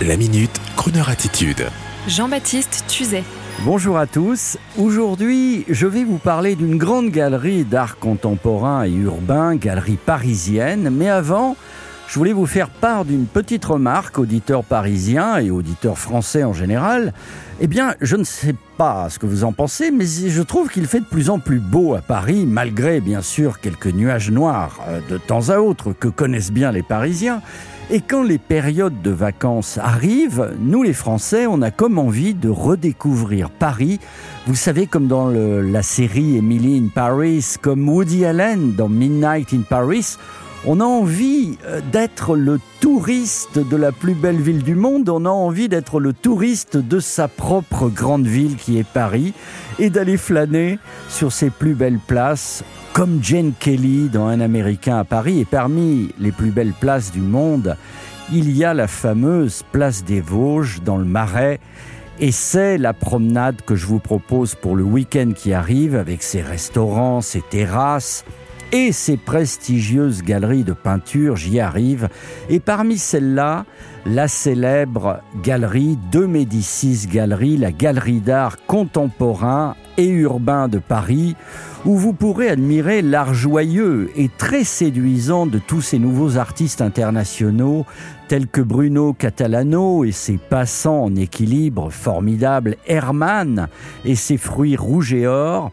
La minute, Kroneur attitude. Jean-Baptiste Tuzet. Bonjour à tous. Aujourd'hui, je vais vous parler d'une grande galerie d'art contemporain et urbain, galerie parisienne. Mais avant, je voulais vous faire part d'une petite remarque, auditeurs parisiens et auditeurs français en général. Eh bien, je ne sais pas ce que vous en pensez, mais je trouve qu'il fait de plus en plus beau à Paris, malgré bien sûr quelques nuages noirs euh, de temps à autre que connaissent bien les Parisiens. Et quand les périodes de vacances arrivent, nous les Français, on a comme envie de redécouvrir Paris. Vous savez, comme dans la série Emily in Paris, comme Woody Allen dans Midnight in Paris, on a envie euh, d'être le touriste de la plus belle ville du monde, on a envie d'être le touriste de sa propre grande ville qui est Paris et d'aller flâner sur ses plus belles places comme Jane Kelly dans Un Américain à Paris. Et parmi les plus belles places du monde, il y a la fameuse place des Vosges dans le Marais. Et c'est la promenade que je vous propose pour le week-end qui arrive avec ses restaurants, ses terrasses, et ces prestigieuses galeries de peinture, j'y arrive. Et parmi celles-là, la célèbre galerie de Médicis Galerie, la galerie d'art contemporain et urbain de Paris, où vous pourrez admirer l'art joyeux et très séduisant de tous ces nouveaux artistes internationaux, tels que Bruno Catalano et ses passants en équilibre formidables, Hermann et ses fruits rouges et or,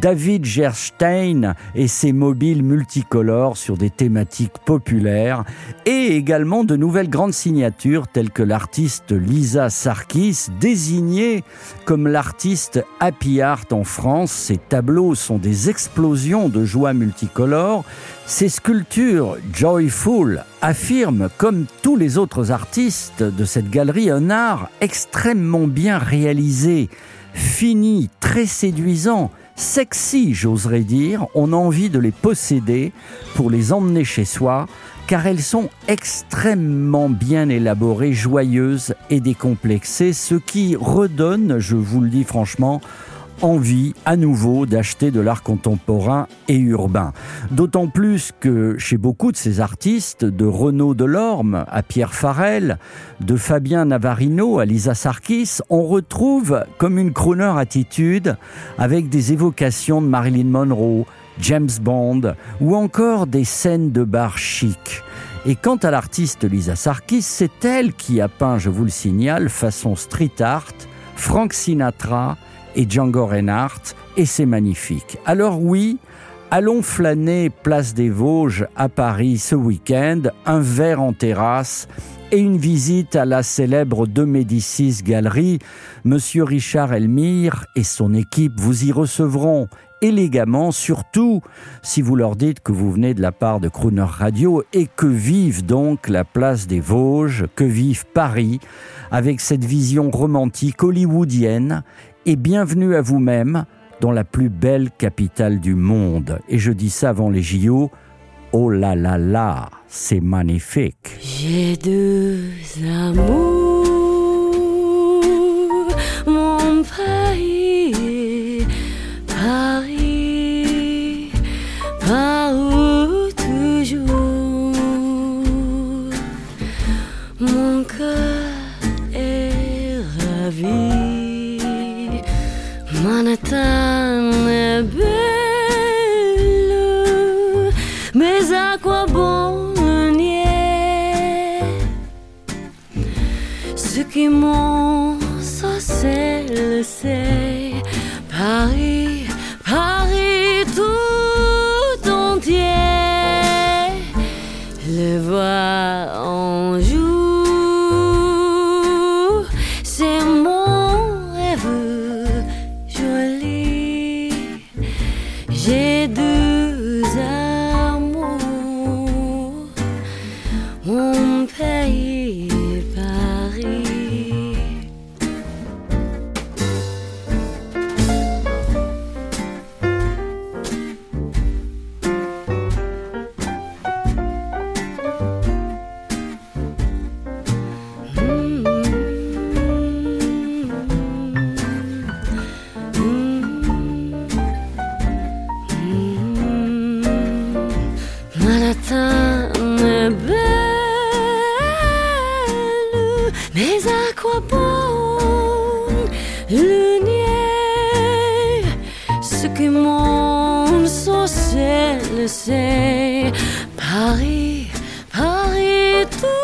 David Gerstein et ses mobiles multicolores sur des thématiques populaires, et également de nouvelles grandes signatures telles que l'artiste Lisa Sarkis, désignée comme l'artiste Happy Art en France. Ses tableaux sont des explosions de joie multicolores. Ses sculptures Joyful affirment, comme tous les autres artistes de cette galerie, un art extrêmement bien réalisé, fini, très séduisant, sexy, j'oserais dire. On a envie de les posséder pour les emmener chez soi, car elles sont extrêmement bien élaborées, joyeuses et décomplexées, ce qui redonne, je vous le dis franchement, envie à nouveau d'acheter de l'art contemporain et urbain. D'autant plus que chez beaucoup de ces artistes, de Renaud Delorme à Pierre Farel, de Fabien Navarino à Lisa Sarkis, on retrouve comme une crooner attitude avec des évocations de Marilyn Monroe, James Bond ou encore des scènes de bar chic. Et quant à l'artiste Lisa Sarkis, c'est elle qui a peint, je vous le signale, façon street art, Frank Sinatra, et Django Reinhardt, et c'est magnifique. Alors oui, allons flâner place des Vosges à Paris ce week-end, un verre en terrasse et une visite à la célèbre De Médicis Galerie. Monsieur Richard Elmire et son équipe vous y recevront élégamment, surtout si vous leur dites que vous venez de la part de Crooner Radio et que vive donc la place des Vosges, que vive Paris, avec cette vision romantique hollywoodienne et bienvenue à vous-même dans la plus belle capitale du monde. Et je dis ça avant les JO. Oh là là là, c'est magnifique. J'ai deux amours, c'est le c'est Paris, Paris quoi bon le nier Ce que mon sorcier le sait Paris, Paris tout